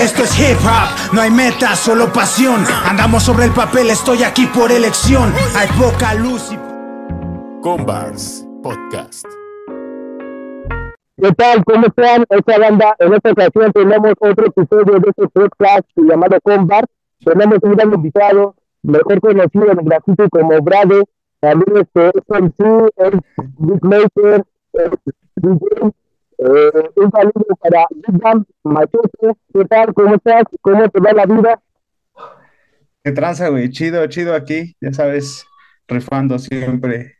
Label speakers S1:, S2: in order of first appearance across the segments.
S1: Esto es hip hop, no hay meta, solo pasión. Andamos sobre el papel, estoy aquí por elección. Hay poca luz y.
S2: Combars Podcast.
S3: ¿Qué tal? ¿Cómo están? Esta banda, en esta ocasión tenemos otro episodio de este podcast llamado Combat. Tenemos un gran invitado, mejor conocido en el grafito como Brade. También este es MC, es beatmaker, es DJ. Eh, un saludo para Big Machete. ¿Qué tal? ¿Cómo estás? ¿Cómo te va la vida?
S4: Qué tranza, güey. Chido, chido aquí. Ya sabes, rifando siempre.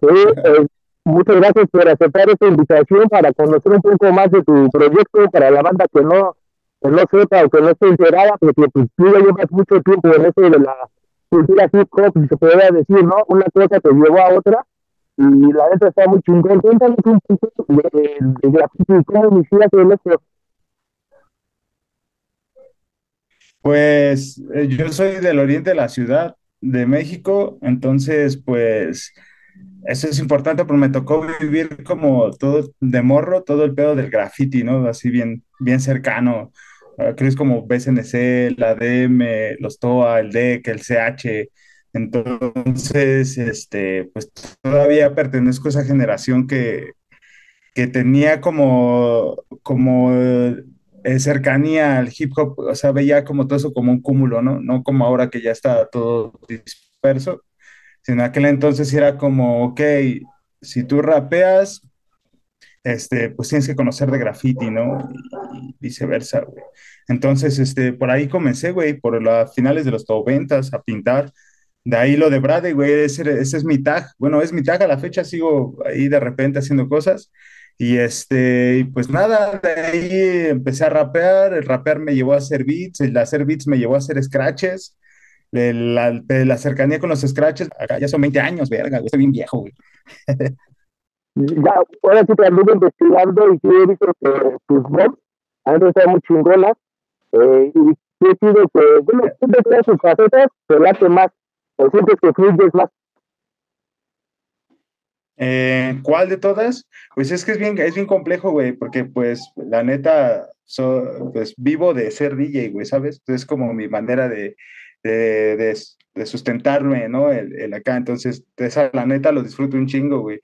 S3: Sí, eh, muchas gracias por aceptar esta invitación para conocer un poco más de tu proyecto para la banda que no, que no sepa o que no esté enterada, porque pues, tú ya llevas mucho tiempo en eso de la cultura hip hop, si se podría decir, ¿no? Una cosa te llevó a otra y la neta está muy chingón. Cuéntanos un poco de, de, de graffiti cómo iniciaste esto.
S4: Pues eh, yo soy del oriente de la ciudad de México, entonces pues eso es importante porque me tocó vivir como todo de morro, todo el pedo del graffiti, ¿no? Así bien, bien cercano. Uh, creo es como BCNC, la DM, los TOA, el DEC, el CH. Entonces, este, pues todavía pertenezco a esa generación que, que tenía como, como eh, cercanía al hip hop, o sea, veía como todo eso como un cúmulo, ¿no? No como ahora que ya está todo disperso, sino aquel entonces era como, ok, si tú rapeas, este, pues tienes que conocer de graffiti, ¿no? Y, y viceversa, güey. Entonces, este, por ahí comencé, güey, por las finales de los 90 a pintar. De ahí lo de Brade, güey, ese, ese es mi tag. Bueno, es mi tag a la fecha, sigo ahí de repente haciendo cosas. Y este, pues nada, de ahí empecé a rapear, el rapear me llevó a hacer beats, el hacer beats me llevó a hacer scratches, la, la cercanía con los scratches, acá ya son 20 años, verga, güey, estoy bien viejo, güey.
S3: Ya, ahora sí te anduve investigando y sí he visto que tus voz han estado muy chingonas. Eh, y he sido que, bueno, todas sus facetas te late más,
S4: Eh, ¿cuál de todas? Pues es que es bien, es bien complejo, güey, porque pues la neta, so, pues vivo de ser DJ, güey, ¿sabes? Es como mi manera de, de, de, de sustentarme, ¿no? El, el, acá, entonces, esa la neta lo disfruto un chingo, güey.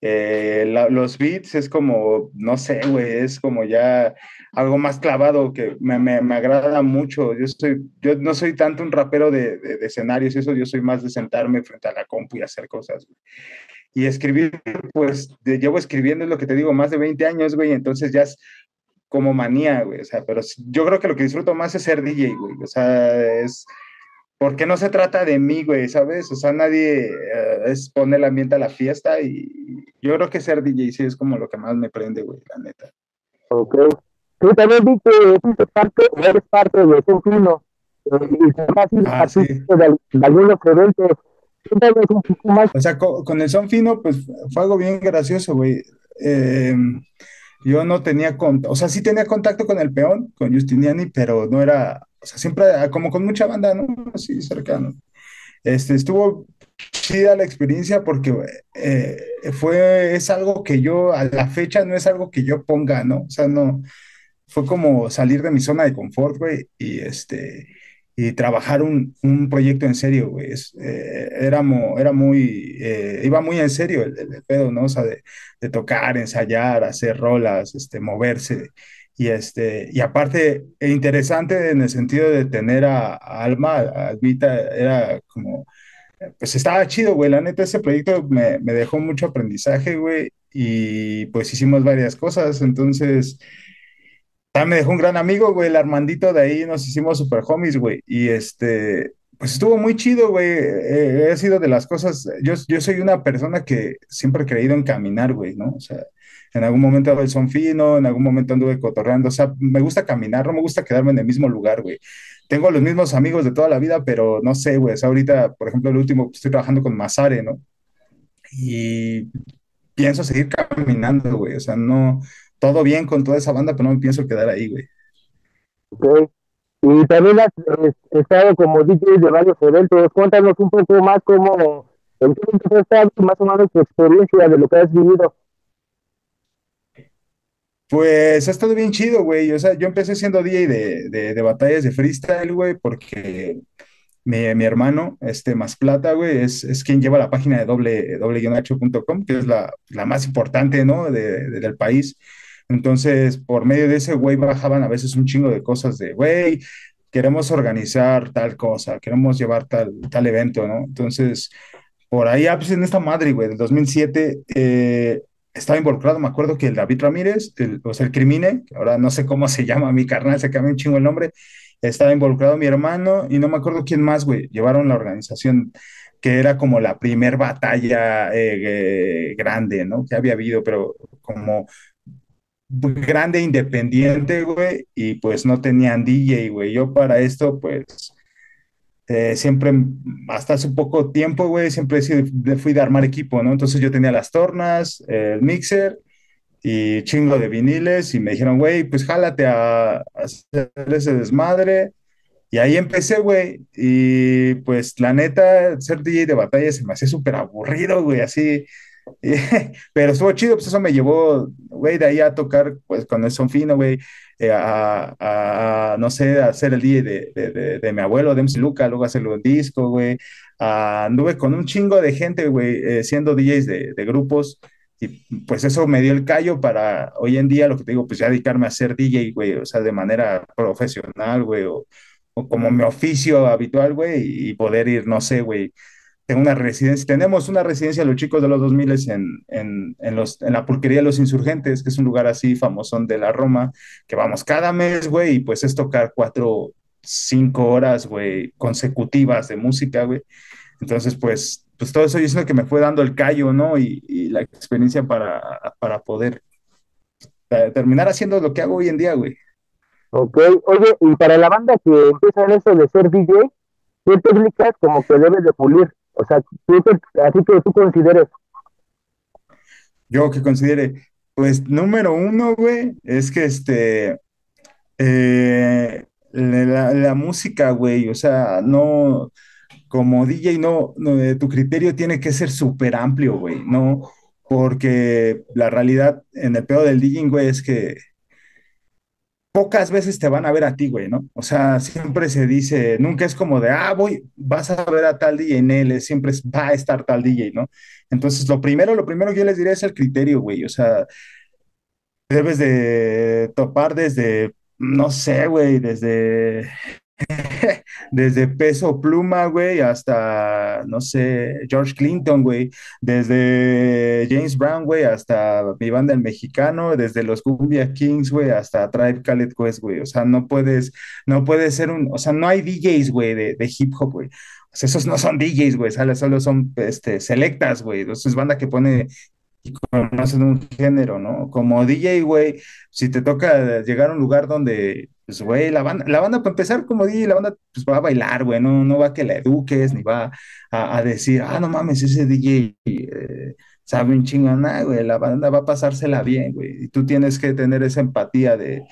S4: Eh, los beats es como, no sé, güey, es como ya algo más clavado que me, me, agrada mucho. Yo, soy, yo no soy tanto un rapero de, de, escenarios, eso yo soy más de sentarme frente a la compu y hacer cosas, y escribir, pues llevo escribiendo, es lo que te digo, más de 20 años, güey, entonces ya es como manía, güey, o sea, pero yo creo que lo que disfruto más es ser DJ, güey, o sea, es, porque no se trata de mí, güey, ¿sabes? O sea, nadie uh, es poner el ambiente a la fiesta y yo creo que ser DJ sí es como lo que más me prende, güey, la neta.
S3: Ok. Tú también vi que parte, eres parte de ese fino, eh, y fácil
S4: ah, sí.
S3: de, de algunos eventos un poco más.
S4: O sea, con, con, el son fino, pues fue algo bien gracioso, güey. Eh, yo no tenía contacto, o sea, sí tenía contacto con el peón, con Justiniani, pero no era, o sea, siempre como con mucha banda, ¿no? Así cercano. Este, estuvo chida la experiencia porque eh, fue, es algo que yo, a la fecha no es algo que yo ponga, ¿no? O sea, no, fue como salir de mi zona de confort, güey, y este, y trabajar un, un proyecto en serio, güey. Eh, era, era muy, eh, iba muy en serio el, el, pedo, ¿no? O sea, de, de, tocar, ensayar, hacer rolas, este, moverse. Y, este, y aparte, e interesante en el sentido de tener a, Alma, a Alvita, era como, pues estaba chido, güey. La neta, ese proyecto me, me dejó mucho aprendizaje, güey. Y pues hicimos varias cosas. Entonces, me dejó un gran amigo, güey, el Armandito de ahí, nos hicimos super homies, güey, y este, pues estuvo muy chido, güey, eh, he sido de las cosas, yo, yo soy una persona que siempre he creído en caminar, güey, ¿no? O sea, en algún momento el son fino, en algún momento anduve cotorreando, o sea, me gusta caminar, no me gusta quedarme en el mismo lugar, güey. Tengo los mismos amigos de toda la vida, pero no sé, güey, o sea, ahorita, por ejemplo, el último, estoy trabajando con Masare, ¿no? Y pienso seguir caminando, güey, o sea, no, todo bien con toda esa banda, pero no me pienso quedar ahí, güey.
S3: Ok. Y también has estado como DJ de varios eventos. Cuéntanos un poco más cómo, en qué has estado, más o menos tu experiencia de lo que has vivido.
S4: Pues ha estado bien chido, güey. O sea, yo empecé siendo DJ de, de, batallas de freestyle, güey, porque mi, mi hermano, este Más Plata, güey, es, es quien lleva la página de doble, doble-h.com, que es la, la más importante, ¿no? De- del país. Entonces, por medio de ese güey bajaban a veces un chingo de cosas de, güey, queremos organizar tal cosa, queremos llevar tal, tal evento, ¿no? Entonces, por ahí, ah, pues en esta madre, güey, del 2007, eh, estaba involucrado, me acuerdo que el David Ramírez, el, o sea, el Crimine, ahora no sé cómo se llama mi carnal, se cambió un chingo el nombre, estaba involucrado mi hermano y no me acuerdo quién más, güey, llevaron la organización que era como la primer batalla eh, eh, grande, ¿no? Que había habido, pero como grande, independiente, güey, y pues no tenían DJ, güey. Yo para esto, pues eh, siempre, hasta hace poco tiempo, güey, siempre fui de armar equipo, ¿no? Entonces yo tenía las tornas, el mixer y chingo de viniles y me dijeron, güey, pues jálate a, a hacer ese desmadre. Y ahí empecé, güey, y pues la neta, ser DJ de batalla se me hacía súper aburrido, güey, así. Pero estuvo chido, pues eso me llevó, güey, de ahí a tocar, pues con el son fino, güey, eh, a, a- no sé, a hacer el DJ de, de, de, de mi abuelo, de MC Luca, luego hacerlo en disco, güey. Anduve con un chingo de gente, güey, eh, siendo DJs de, de grupos. Y pues eso me dio el callo para hoy en día, lo que te digo, pues ya dedicarme a ser DJ, güey, o sea, de manera profesional, güey, o, o como mi oficio habitual, güey, y poder ir, no sé, güey, tengo una residencia, tenemos una residencia los chicos de los 2000 en, en, en, los, en la pulquería de los insurgentes, que es un lugar así famosón de la Roma, que vamos cada mes, güey, y pues es tocar cuatro, cinco horas, güey, consecutivas de música, güey. Entonces, pues, pues todo eso yo siento que me fue dando el callo, ¿no? Y, y la experiencia para, para poder eh, terminar haciendo lo que hago hoy en día, güey.
S3: Ok, oye, y para la banda que empieza en eso de ser DJ, ¿qué técnicas como que debes de pulir? O sea, ¿qué te- así que tú consideres,
S4: Yo que considere, pues número uno, güey, es que este, eh, la, la música, güey, o sea, no, como DJ, no, no, eh, tu criterio tiene que ser súper amplio, güey, ¿no? Porque la realidad en el pedo del DJing, güey, es que pocas veces te van a ver a ti, güey, ¿no? O sea, siempre se dice, nunca es como de, ah, voy, vas a ver a tal DJ en él, siempre va a estar tal DJ, ¿no? Entonces, lo primero, lo primero que yo les diré es el criterio, güey, o sea, debes de topar desde, no sé, güey, desde desde Peso Pluma, güey, hasta, no sé, George Clinton, güey, desde James Brown, güey, hasta mi banda el mexicano, desde los Cumbia Kings, güey, hasta Tribe Called Quest, güey, o sea, no puedes, no puedes ser un, o sea, no hay DJs, güey, de, de hip hop, güey. Esos no son DJs, güey, solo, son este, selectas, güey. Entonces, banda que pone conocen un género, ¿no? Como DJ, güey, si te toca llegar a un lugar donde, pues, güey, la banda, la banda para empezar como DJ, la banda pues va a bailar, güey, no, no va a que la eduques, ni va a, decir, ah, no mames, ese DJ eh, sabe un chingo, nada, güey, la banda va a pasársela bien, güey, y tú tienes que tener esa empatía de,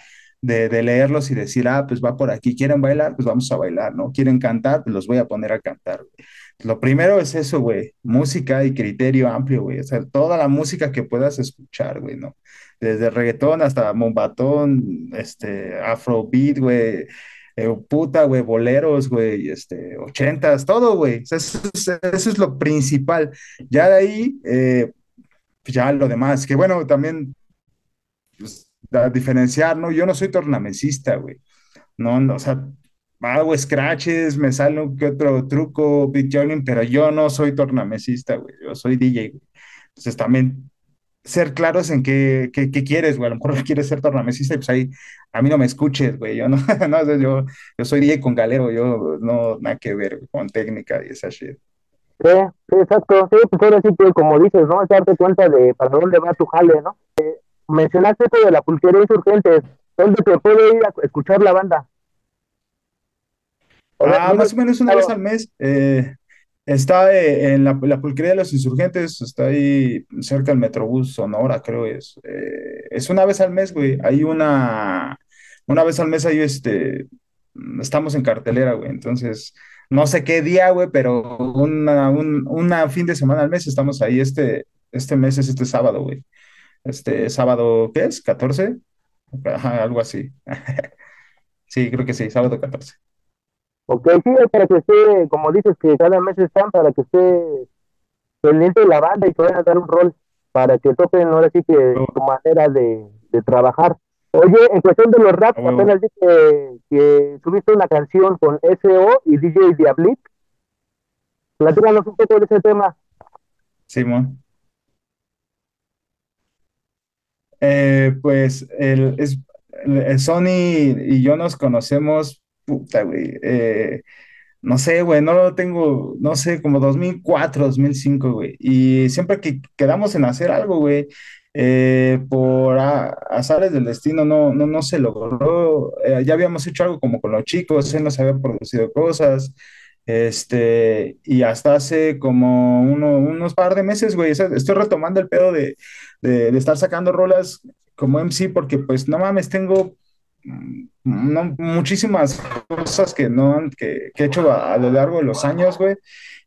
S4: de, leerlos y decir, ah, pues va por aquí, quieren bailar, pues vamos a bailar, ¿no? Quieren cantar, pues los voy a poner a cantar, güey. Lo primero es eso, güey, música y criterio amplio, güey, o sea, toda la música que puedas escuchar, güey, ¿no? Desde reggaetón hasta mombatón, este, afrobeat, güey, eh, puta, güey, boleros, güey, este, ochentas, todo, güey, eso, es, eso es lo principal. Ya de ahí, eh, ya lo demás, que bueno, también, pues, a diferenciar, ¿no? Yo no soy tornamesista, güey, no, no, o sea, hago scratches, me sale un que otro truco, beat joining, pero yo no soy tornamesista, güey, yo soy DJ, güey. Entonces también ser claros en qué, qué, qué quieres, güey, a lo mejor quieres ser tornamesista y pues ahí a mí no me escuches, güey, yo no, no, yo, yo soy DJ con galero, yo no, nada que ver con técnica y esa shit.
S3: Sí, sí, exacto. Sí, pues ahora sí como dices, ¿no? Es darte cuenta de para dónde va tu jale, ¿no? Eh, mencionaste esto de la pulquería insurgentes. ¿Dónde te puede ir a escuchar la banda?
S4: Ah, más o menos una vez al mes. eh, está eh, en la, la pulquería de los insurgentes, está ahí cerca del Metrobús Sonora, creo es. Eh, es una vez al mes, güey. Hay una, una vez al mes ahí, este, estamos en cartelera, güey. Entonces, no sé qué día, güey, pero una, un una fin de semana al mes estamos ahí. Este, este mes es este sábado, güey. Este sábado, ¿qué es? ¿14? Ajá, algo así. Sí, creo que sí, sábado 14.
S3: Ok, sí, para que esté, como dices que cada mes están, para que esté pendiente de la banda y a dar un rol, para que topen ahora sí que
S4: Oh,
S3: tu manera de, de trabajar. Oye, en cuestión de los raps,
S4: a huevo.
S3: apenas vi que, que subiste una canción con SO y DJ Diablit. Platícanos un poco de ese tema.
S4: Simón. Eh, pues el, es, el- Sony y yo nos conocemos, puta, güey. eh, no sé, güey, no lo tengo, no sé, como 2004, 2005, güey. Y siempre que quedamos en hacer algo, güey, eh, por a- azares del destino no, no, no se logró. Eh, ya habíamos hecho algo como con los chicos, él nos había producido cosas. Este, y hasta hace como uno- unos par de meses, güey, estoy retomando el pedo de, de, estar sacando rolas como MC, porque pues no mames, tengo mm, muchísimas cosas que no que, que he hecho a, a lo largo de los años, güey,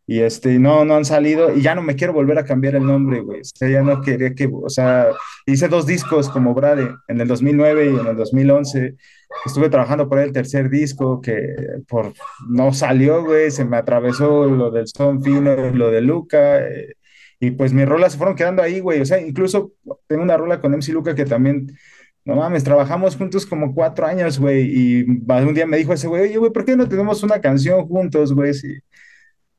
S4: y este, no, no han salido, y ya no me quiero volver a cambiar el nombre, güey, o sea, ya no quería que, o sea, hice dos discos como Brade, en el 2009 y en el 2011, estuve trabajando por el tercer disco, que por, no salió, güey, se me atravesó lo del Son Fino, lo de Luca, eh, y pues mis rolas se fueron quedando ahí, güey, o sea, incluso tengo una rola con MC Luca que también no mames, trabajamos juntos como cuatro años, güey, y un día me dijo ese güey, oye, güey, ¿por qué no tenemos una canción juntos, güey? Sí,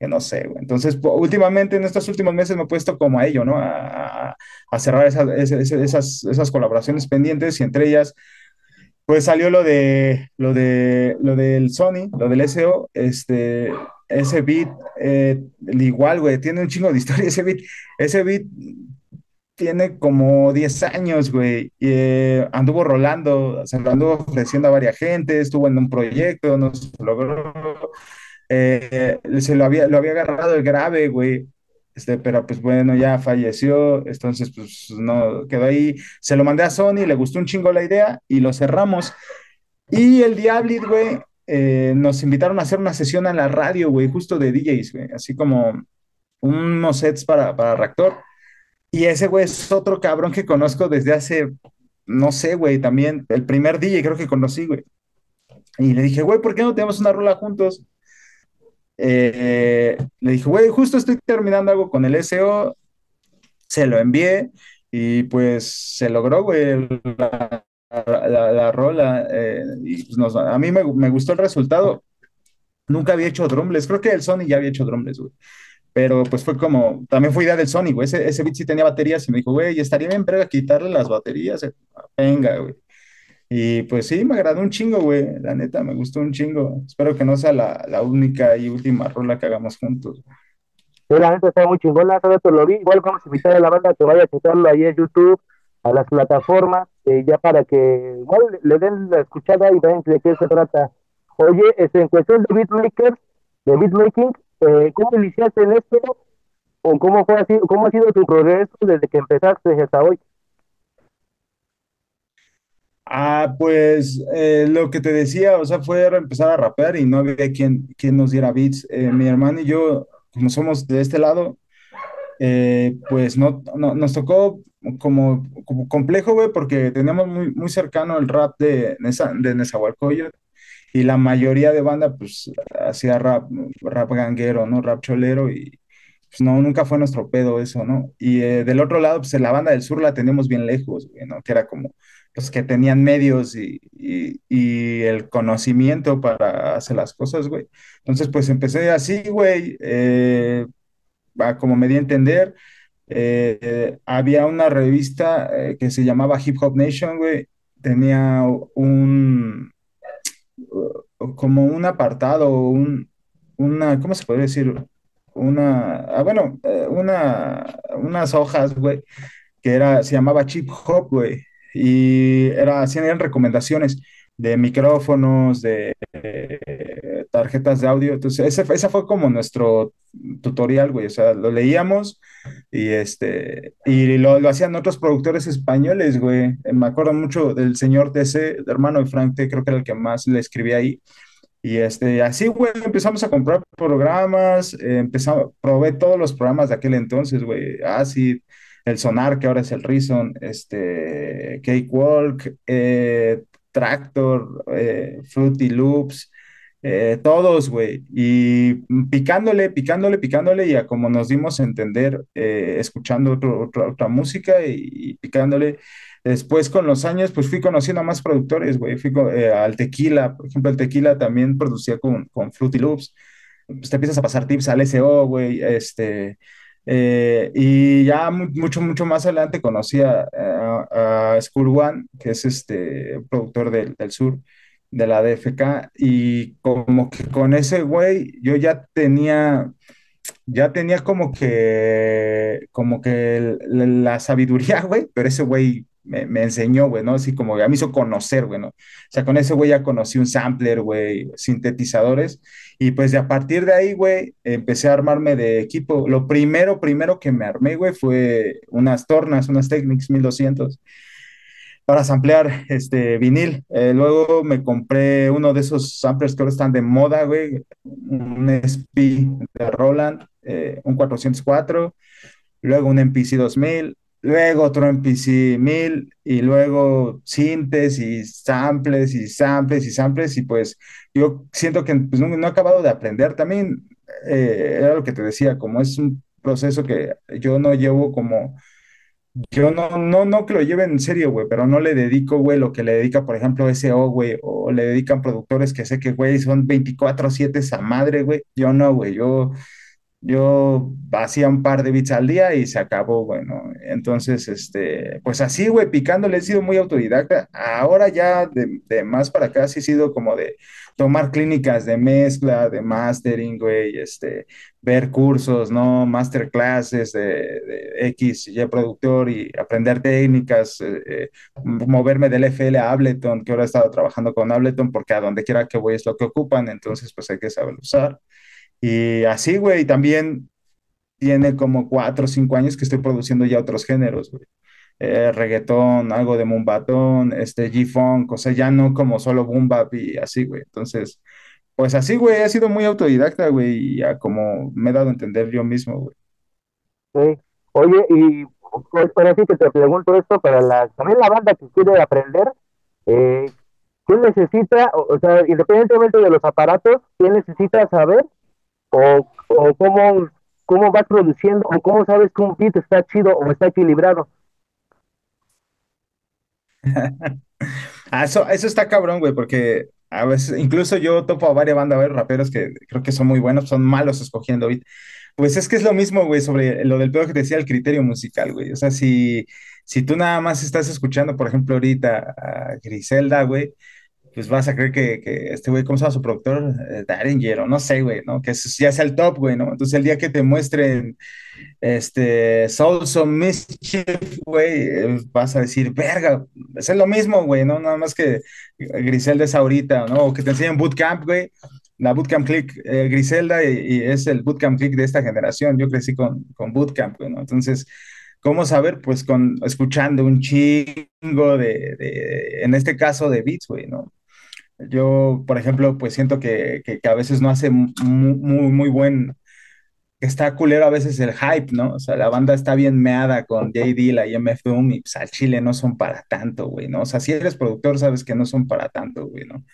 S4: que no sé, güey. Entonces, po- últimamente, en estos últimos meses me he puesto como a ello, ¿no? A, cerrar esas, esas, esas, colaboraciones pendientes y entre ellas, pues salió lo de, lo de, lo del Sony, lo del SO, este, ese beat, eh, igual, güey, tiene un chingo de historia ese beat, ese beat tiene como 10 años, güey, y eh, anduvo rolando, se lo anduvo ofreciendo a varias gente, estuvo en un proyecto, no se logró, eh, se lo había, lo había agarrado el grave, güey, este, pero pues bueno, ya falleció, entonces pues no, quedó ahí, se lo mandé a Sony, le gustó un chingo la idea y lo cerramos. Y el Diablit, güey, eh, nos invitaron a hacer una sesión en la radio, güey, justo de DJs, güey, así como unos sets para, para Reactor. Y ese güey es otro cabrón que conozco desde hace, no sé, güey, también el primer DJ creo que conocí, güey. Y le dije, güey, ¿por qué no tenemos una rola juntos? Eh, le dije, güey, justo estoy terminando algo con el SO, se lo envié y pues se logró, güey, la, la, la, la rola. Eh, y pues a mí me, gustó el resultado. Nunca había hecho drumless, creo que el Sony ya había hecho drumless, güey. Pero pues fue como, también fue idea del Sony, güey. Ese, ese beat sí tenía baterías y me dijo, güey, estaría bien, pero quitarle las baterías. Venga, güey. Y pues sí, me agradó un chingo, güey. La neta, me gustó un chingo. Espero que no sea la, la única y última rola que hagamos juntos.
S3: Sí, la neta está muy chingona, esto lo vi. Igual vamos a invitar a la banda que vaya a checarlo ahí en YouTube, a las plataformas, eh, ya para que igual le den la escuchada y vean de qué se trata. Oye, este, en cuestión de beatmakers, de beatmaking, eh, ¿cómo iniciaste en esto? ¿O cómo, fue así, cómo ha sido tu progreso desde que empezaste hasta hoy?
S4: Ah, pues eh, lo que te decía, o sea, fue empezar a rapear y no había quien, quien nos diera beats. Eh, mi hermano y yo, como somos de este lado, eh, pues no, no, nos tocó como, como complejo, güey, porque teníamos muy, muy cercano el rap de, Nesa, de Nezahualcóyotl y la mayoría de banda, pues, hacía rap, rap ganguero, ¿no? Rap cholero y pues no, nunca fue nuestro pedo eso, ¿no? Y del otro lado, pues la banda del sur la teníamos bien lejos, ¿no? Que era como los que tenían medios y, y, el conocimiento para hacer las cosas, güey. Entonces, pues empecé así, güey, eh, como me di a entender. Eh, había una revista eh, que se llamaba Hip Hop Nation, güey. Tenía un, como un apartado, un, una, ¿cómo se puede decir? Una, ah, bueno, eh, una, unas hojas, güey, que era, se llamaba Chip Hop, güey y era, hacían recomendaciones de micrófonos, de eh, tarjetas de audio. Entonces, ese, ese, fue como nuestro tutorial, güey. O sea, lo leíamos y, este, y lo, lo hacían otros productores españoles, güey. Me acuerdo mucho del señor TC, hermano de Frank T, creo que era el que más le escribía ahí. Y este, así, güey, empezamos a comprar programas, eh, empezamos, probé todos los programas de aquel entonces, güey, Acid, el Sonar, que ahora es el Reason, este, Cakewalk, eh, Tractor, eh, Fruity Loops, eh, todos, güey, y picándole, picándole, picándole, y a como nos dimos a entender, eh, escuchando otra música y, picándole. Después, con los años, pues fui conociendo a más productores, güey. Fui eh, al tequila, por ejemplo, el tequila también producía con, con Fruity Loops. Pues te empiezas a pasar tips al SO, güey, este. Y ya mucho, mucho más adelante conocí a, a, School One, que es este productor del, del sur de la DFK y como que con ese güey yo ya tenía ya tenía como que como que la sabiduría, güey, pero ese güey me, enseñó, güey, ¿no? Así como ya me hizo conocer, güey, ¿no? O sea, con ese güey ya conocí un sampler, güey, sintetizadores y pues de a partir de ahí, güey, empecé a armarme de equipo. Lo primero, primero que me armé, güey, fue unas tornas, unas Technics 1200 para samplear este vinil. Eh, luego me compré uno de esos samplers que ahora están de moda, güey, un SP de Roland, eh, un 404, luego un MPC 2000, luego MPC 1000 y luego sintes y samples y samples y samples y pues yo siento que pues, no, he acabado de aprender también, eh, era lo que te decía, como es un proceso que yo no llevo como yo no, no, no que lo lleve en serio, güey, pero no le dedico, güey, lo que le dedica, por ejemplo, SO, güey, o le dedican productores que sé que, güey, son 24-7 esa madre, güey. Yo no, güey, yo, yo hacía un par de bits al día y se acabó, güey, ¿no? Entonces, este, pues así, güey, picándole he sido muy autodidacta. Ahora ya de, más para acá sí he sido como de tomar clínicas de mezcla, de mastering, güey, este, ver cursos, ¿no? Masterclasses de, de X, Y productor y aprender técnicas, eh, eh, moverme del FL a Ableton, que ahora he estado trabajando con Ableton porque a donde quiera que voy es lo que ocupan, entonces pues hay que saber usar. Y así, güey, también tiene como cuatro o cinco años que estoy produciendo ya otros géneros, güey. Eh, algo de mumbatón, este G-Funk, o sea, ya no como solo boom bap y así, güey. Entonces, pues así, güey, he sido muy autodidacta, güey, y ya como me he dado a entender yo mismo, güey.
S3: Sí. Oye, y pues por así que te pregunto esto, para la, también la banda que quiere aprender, eh, ¿quién necesita, o, sea, independientemente de los aparatos, quién necesita saber o, o cómo, cómo vas produciendo o cómo sabes que un beat está chido o está equilibrado?
S4: Ah, eso, eso está cabrón, güey, porque a veces, incluso yo topo a varias bandas, ver, raperos que creo que son muy buenos, son malos escogiendo beat. Pues es que es lo mismo, güey, sobre lo del pedo que te decía, el criterio musical, güey. O sea, si, si tú nada más estás escuchando, por ejemplo, ahorita a Griselda, güey, pues vas a creer que, que este güey, ¿cómo se llama su productor? Eh, Daringer, o no sé, güey, ¿no? Que ya es el top, güey, ¿no? Entonces el día que te muestren este, Soul Some Mischief, güey, eh, vas a decir, verga, es lo mismo, güey, ¿no? Nada más que Griselda es ahorita, ¿no? O que te enseñen Bootcamp, güey, la Bootcamp Click, eh, Griselda, y, es el Bootcamp Click de esta generación, yo crecí con, con Bootcamp, güey, ¿no? Entonces, ¿cómo saber? Pues con, escuchando un chingo de, de en este caso, de beats, güey, ¿no? Yo, por ejemplo, pues siento que, que, a veces no hace muy, muy, muy buen está culero a veces el hype, ¿no? O sea, la banda está bien meada con JD, la IMF Doom, y pues al Chile no son para tanto, güey, ¿no? O sea, si eres productor, sabes que no son para tanto, güey, ¿no?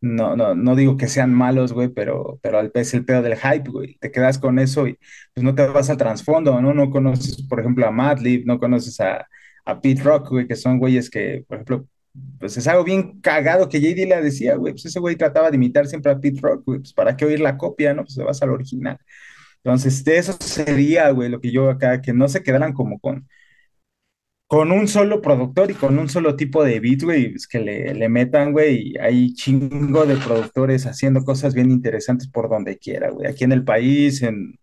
S4: No, no, no digo que sean malos, güey, pero, pero es el pedo del hype, güey. Te quedas con eso y pues no te vas al trasfondo, ¿no? No conoces, por ejemplo, a Madlib, no conoces a, a Pete Rock, güey, que son güeyes que, por ejemplo, pues es algo bien cagado que JD le decía, güey, pues ese güey trataba de imitar siempre a Pete Rock, güey, pues para qué oír la copia, ¿no? Pues te vas al original. Entonces, de eso sería, güey, lo que yo acá, que no se quedaran como con, con un solo productor y con un solo tipo de beat, güey, es que le, metan, güey, y hay chingo de productores haciendo cosas bien interesantes por donde quiera, güey, aquí en el país, en,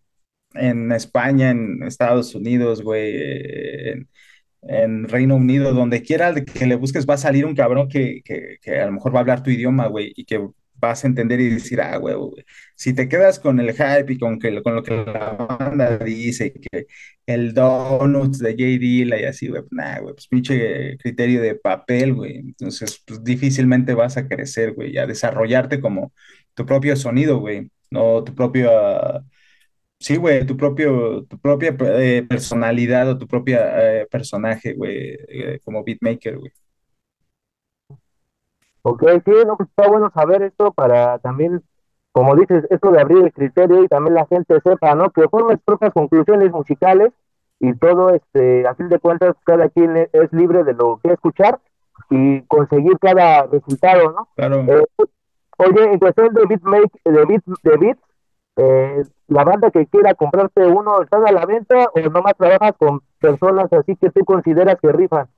S4: en España, en Estados Unidos, güey, en Reino Unido, donde quiera que le busques, va a salir un cabrón que, que, que a lo mejor va a hablar tu idioma, güey, y que vas a entender y decir, ah, güey, si te quedas con el hype y con, que, con lo que la banda dice, que el Donuts de J. Dilla y así, güey, nah, güey, pues pinche criterio de papel, güey. Entonces, pues difícilmente vas a crecer, güey, a desarrollarte como tu propio sonido, güey, no tu propio Sí, güey, tu propio, tu propia eh, personalidad o tu propia eh, personaje, güey, eh, como beatmaker, güey.
S3: Ok, sí, no, pues está bueno saber esto para también, como dices, esto de abrir el criterio y también la gente sepa, ¿no? Que forme sus propias conclusiones musicales y todo, este, a fin de cuentas, cada quien e- es libre de lo que escuchar y conseguir cada resultado, ¿no?
S4: Claro.
S3: Eh, oye, en cuestión de beatmake, de beat, de beats, eh, la banda que quiera comprarte uno, ¿están a la venta o nomás trabajas con personas así que tú consideras que rifan?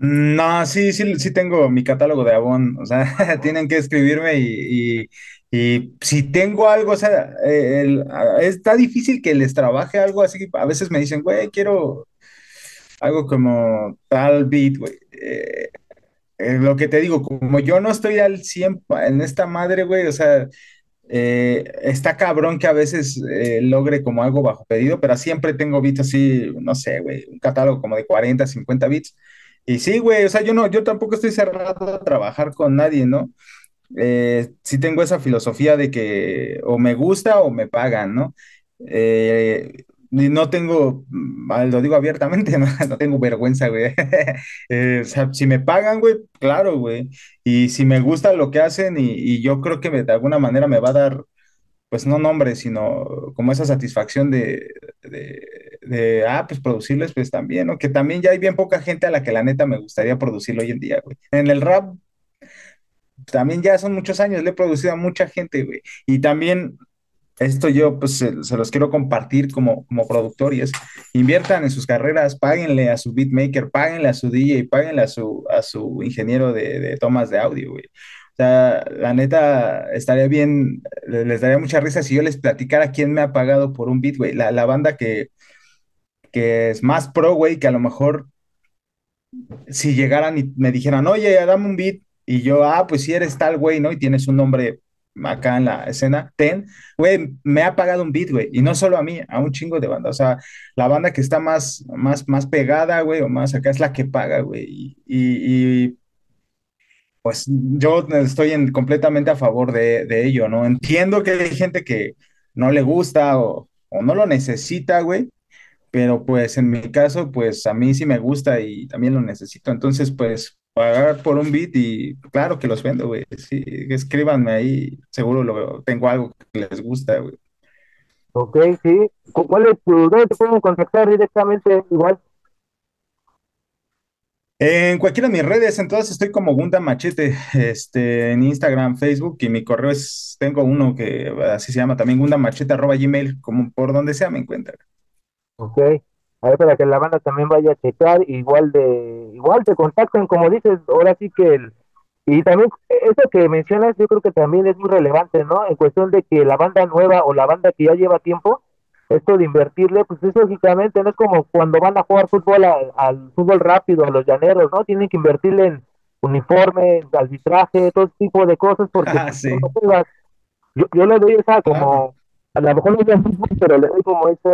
S4: No, sí, sí, sí tengo mi catálogo de Avon, o sea, tienen que escribirme y, y, si tengo algo, o sea, eh, está difícil que les trabaje algo así, a veces me dicen, güey, quiero algo como tal beat, güey. Eh, lo que te digo, como yo no estoy al 100 pa- en esta madre, güey, o sea, eh, está cabrón que a veces eh, logre como algo bajo pedido, pero siempre tengo beats así, no sé, güey, un catálogo como de 40 50 bits. Y sí, güey, o sea, yo no, yo tampoco estoy cerrado a trabajar con nadie, ¿no? Eh, sí tengo esa filosofía de que o me gusta o me pagan, ¿no? No tengo, mm, ah, lo digo abiertamente, no, tengo vergüenza, güey. Eh, si me pagan, güey, claro, güey. Y si me gusta lo que hacen y, yo creo que de alguna manera me va a dar pues no nombre, sino como esa satisfacción de, de, de, ah, pues producirles, pues también, ¿no? Que también ya hay bien poca gente a la que la neta me gustaría producirlo hoy en día, güey. En el rap también ya son muchos años, le he producido a mucha gente, güey. Y también esto yo, pues, se, los quiero compartir como, como productor y es, inviertan en sus carreras, páguenle a su beatmaker, páguenle a su DJ, páguenle a su, a su ingeniero de, de tomas de audio, güey. O sea, la neta, estaría bien, le- les daría mucha risa si yo les platicara quién me ha pagado por un beat, güey. La, la banda que, que es más pro, güey, que a lo mejor si llegaran y me dijeran, oye, dame un beat, y yo, ah, pues si eres tal, güey, ¿no? Y tienes un nombre acá en la escena, ten, güey, me ha pagado un beat, güey, y no solo a mí, a un chingo de banda, o sea, la banda que está más, más, más pegada, güey, o más acá es la que paga, güey, y, y, y, pues yo estoy en- completamente a favor de, de ello, ¿no? Entiendo que hay gente que no le gusta o, o no lo necesita, güey, pero pues en mi caso, pues a mí sí me gusta y también lo necesito. Entonces, pues pagar por un beat y claro que los vendo, güey. Sí, escríbanme ahí, seguro lo, tengo algo que les gusta, güey.
S3: Ok, sí. ¿Cu- ¿Cuál es tu, dónde te pueden contactar directamente? Igual.
S4: En cualquiera de mis redes, entonces estoy como Gunda Machete, este, en Instagram, Facebook y mi correo es, tengo uno que así se llama también, gundamachete arroba gmail, como por donde sea me encuentran.
S3: Ok. A ver, para que la banda también vaya a checar, igual de, igual te contactan, como dices, ahora sí que el, y también eso que mencionas, yo creo que también es muy relevante, ¿no? En cuestión de que la banda nueva o la banda que ya lleva tiempo, esto de invertirle, pues es lógicamente, no es como cuando van a jugar fútbol a- al fútbol rápido, a los llaneros, ¿no? Tienen que invertirle en uniforme, arbitraje, todo tipo de cosas, porque
S4: Ah, sí,
S3: no juegas. yo, yo le doy esa como, a lo mejor no es fútbol, pero le doy como ese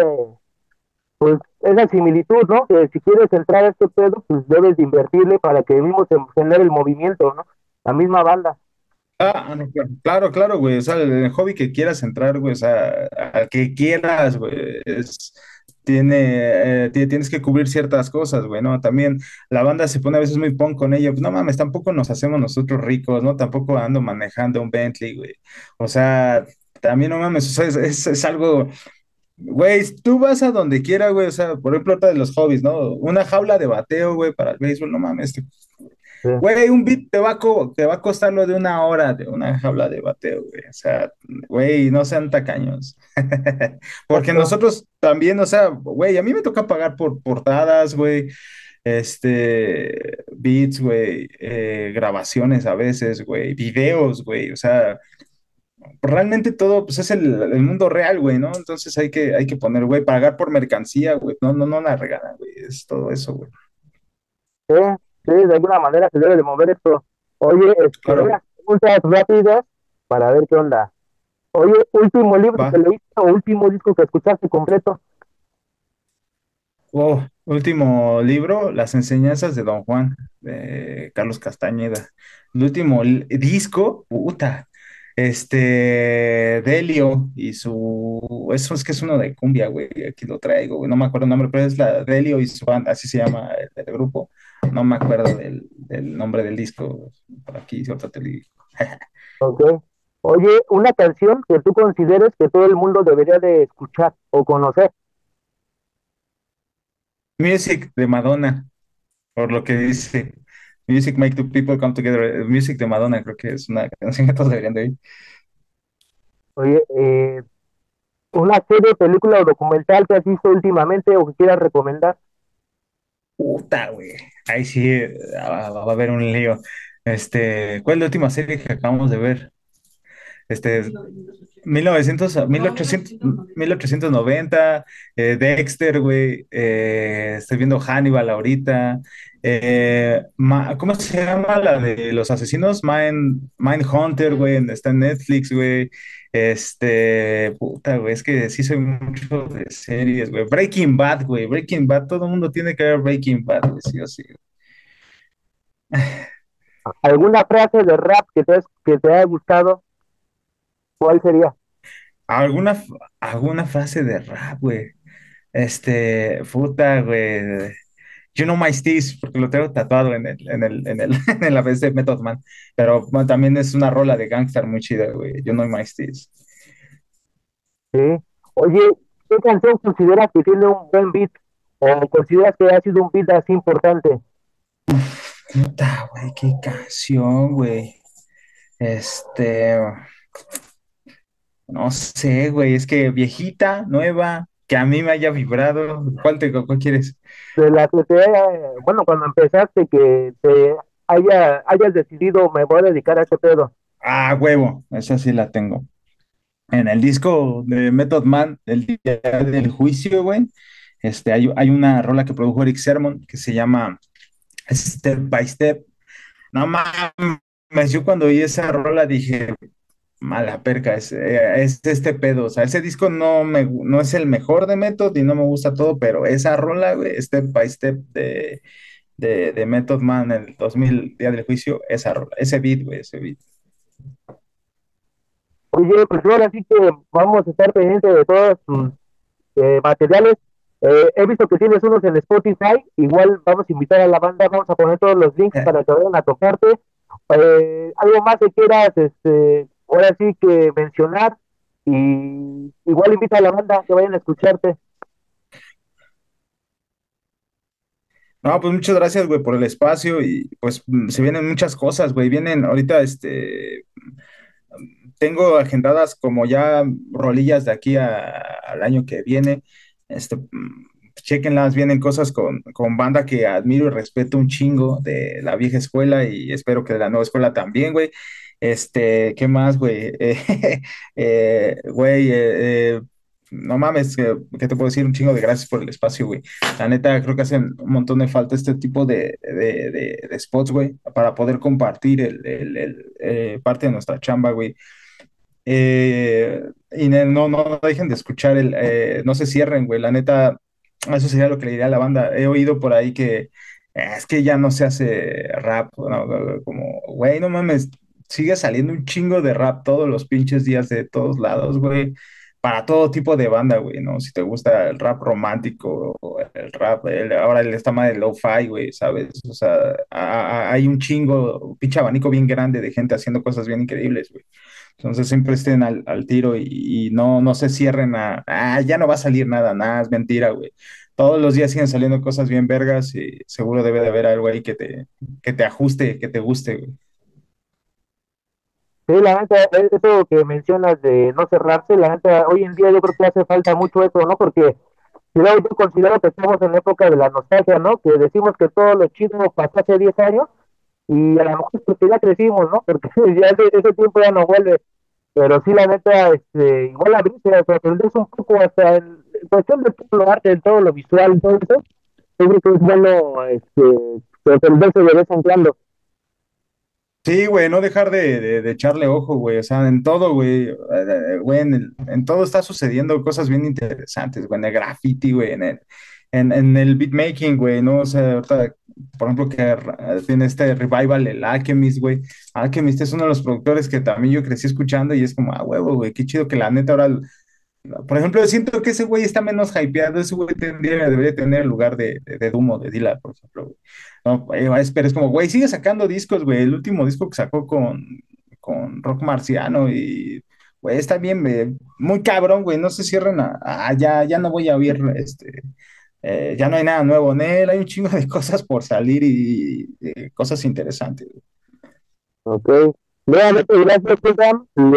S3: pues esa similitud, ¿no? Que si quieres entrar a este pedo, pues debes de invertirle para que mismo se el movimiento, ¿no? La misma banda.
S4: Ah, no, claro, claro, güey. O sea, el, hobby que quieras entrar, güey, o sea, al que quieras, güey, es, tiene, eh, ti- tienes que cubrir ciertas cosas, güey, ¿no? También la banda se pone a veces muy punk con ello. Pues no mames, tampoco nos hacemos nosotros ricos, ¿no? Tampoco ando manejando un Bentley, güey. O sea, también no mames, o sea, es, es, es algo, güey, tú vas a donde quiera, güey, o sea, por ejemplo, otra de los hobbies, ¿no? Una jaula de bateo, güey, para el béisbol, no mames,
S3: Sí.
S4: Güey, un beat te va a, co- te va a costar lo de una hora de una jaula de bateo, güey. O sea, güey, no sean tacaños. Porque nosotros también, o sea, güey, a mí me toca pagar por portadas, güey, este, beats, güey, eh, grabaciones a veces, güey, videos, güey. O sea, realmente todo, pues es el, el mundo real, güey, ¿no? Entonces hay que, hay que poner, güey, pagar por mercancía, güey. No, no, no la regalan, güey. Es todo eso, güey.
S3: Sí, sí, de alguna manera se debe de mover esto. Oye, este,
S4: Claro,
S3: preguntas rápidas para ver qué onda. Oye, último libro que leíste o último disco que escuchaste completo.
S4: Oh, último libro, Las enseñanzas de Don Juan, de Carlos Castañeda. El último disco, puta. Este, Delio y su, eso es que es uno de cumbia, güey, aquí lo traigo, güey, no me acuerdo el nombre, pero es la Delio y su banda, así se llama el, el grupo, no me acuerdo del, del nombre del disco, por aquí, otra te lo digo.
S3: Ok. Oye, una canción que tú consideres que todo el mundo debería de escuchar o conocer.
S4: Music de Madonna, por lo que dice, Music make two people come together, Music de Madonna, creo que es una canción que todos deberían de oír.
S3: Oye, eh, una serie, película o documental que has visto últimamente o que quieras recomendar.
S4: Puta, güey. Ahí sí eh, va, va a haber un lío. Este, ¿cuál es la última serie que acabamos de ver? Este, 1900, a- 1800, 1890, eh, Dexter, güey. eh, estoy viendo Hannibal ahorita. Eh, Ma- ¿cómo se llama la de los asesinos? Mind, Mindhunter, güey. Está en Netflix, güey. Este, puta, güey, es que sí soy mucho de series, güey. Breaking Bad, güey. Breaking Bad, todo el mundo tiene que ver Breaking Bad, güey, sí o sí.
S3: ¿Alguna frase de rap que te, que te haya gustado? ¿Cuál sería?
S4: ¿Alguna, alguna frase de rap, güey? Este, puta, güey. You know my steez, porque lo tengo tatuado en el, en el, en el, en la vez de Method Man. Pero bueno, también es una rola de Gangstar muy chida, güey. You know my steez.
S3: Sí. Oye, ¿qué canción consideras que tiene un buen beat o consideras que ha sido un beat así importante?
S4: Puta, güey, qué canción, güey. Este, no sé, güey. Es que viejita, nueva, que a mí me haya vibrado. ¿Cuál te, cuál quieres?
S3: De la que te haya, bueno, cuando empezaste que te haya, hayas decidido me voy a dedicar a este pedo.
S4: Ah, huevo, esa sí la tengo. En el disco de Method Man, el día del juicio, güey, este, hay, hay una rola que produjo Eric Sermon que se llama Step by Step. No mames, yo cuando oí esa rola dije, mala perca, es, eh, es este pedo. O sea, ese disco no, me, no es el mejor de Method y no me gusta todo, pero esa rola, güey, Step by Step de, de, de Method Man, el 2000, día del juicio, esa rola, ese beat, güey, ese beat.
S3: Oye, pues ahora sí que vamos a estar pendientes de todos tus eh, materiales. Eh, he visto que tienes unos en Spotify. Igual vamos a invitar a la banda, vamos a poner todos los links para que vayan a tocarte. Eh, algo más que quieras, este, ahora sí que mencionar. Y igual invita a la banda que vayan a escucharte.
S4: No, pues muchas gracias, güey, por el espacio y pues se vienen muchas cosas, güey. Vienen ahorita, este, tengo agendadas como ya rolillas de aquí al año que viene. Este, chéquenlas, vienen cosas con, con banda que admiro y respeto un chingo de la vieja escuela y espero que de la nueva escuela también, güey. Este, ¿qué más, güey? Eh, eh, güey, eh, no mames, que, ¿qué te puedo decir? Un chingo de gracias por el espacio, güey. La neta, creo que hacen un montón de falta este tipo de, de, de- spots, güey, para poder compartir el, el- parte de nuestra chamba, güey. Y ne- no, no dejen de escuchar el, no se cierren, güey. La neta, eso sería lo que le diría a la banda. He oído por ahí que eh, es que ya no se hace rap, ¿no? Como, güey, no mames, sigue saliendo un chingo de rap todos los pinches días de todos lados, güey. Para todo tipo de banda, güey, ¿no? Si te gusta el rap romántico, el rap, el- ahora el más de lo-fi, güey, ¿sabes? O sea, hay un chingo, pinche abanico bien grande de gente haciendo cosas bien increíbles, güey. Entonces siempre estén al, al tiro y, y no, no se cierren a, ah, ya no va a salir nada, nada, es mentira, güey. Todos los días siguen saliendo cosas bien vergas y seguro debe de haber algo ahí que te, que te ajuste, que te guste, güey.
S3: Sí, la neta, eh, eso que mencionas de no cerrarse, la neta, hoy en día yo creo que hace falta mucho eso, ¿no? Porque yo, yo considero que estamos en la época de la nostalgia, ¿no? Que decimos que todo lo chido pasó hace 10 años y a lo mejor porque ya crecimos, ¿no? Porque ya ese, ese tiempo ya no vuelve. Pero sí, la neta, este, igual abrirse, sorprenderse un poco hasta en cuestión de todo lo arte, en todo lo visual, todo eso, yo creo que es bueno, este, sorprenderse de vez en cuando.
S4: Sí, güey, no dejar de, de- echarle ojo, güey. O sea, en todo, güey, eh, güey, en, en todo está sucediendo cosas bien interesantes, güey, en el graffiti, güey, en el, en, en el beatmaking, güey, ¿no? O sea, ahorita, por ejemplo, que tiene este revival, el Alchemist, güey. Alchemist es uno de los productores que también yo crecí escuchando y es como, ah, huevo, güey, qué chido que la neta ahora por ejemplo, siento que ese güey está menos hypeado, ese güey tendría, debería tener el lugar de, de, Dumo, de Dila, por ejemplo. No, pero es como, güey, sigue sacando discos, güey. El último disco que sacó con, con Rock Marciano y, güey, está bien, muy cabrón, güey. No se cierren a, ya, ya no voy a oír, este, eh, ya no hay nada nuevo en él. Hay un chingo de cosas por salir y, cosas interesantes.
S3: Ok. Nuevamente, gracias,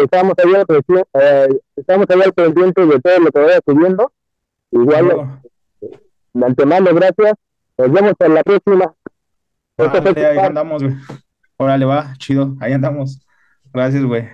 S3: estamos ahí al, eh, estamos al pendiente de todo lo que vaya subiendo. Igual, de antemano, gracias. Nos vemos en la próxima.
S4: Ah, ahí andamos, güey. Órale, va, chido. Ahí andamos. Gracias, güey.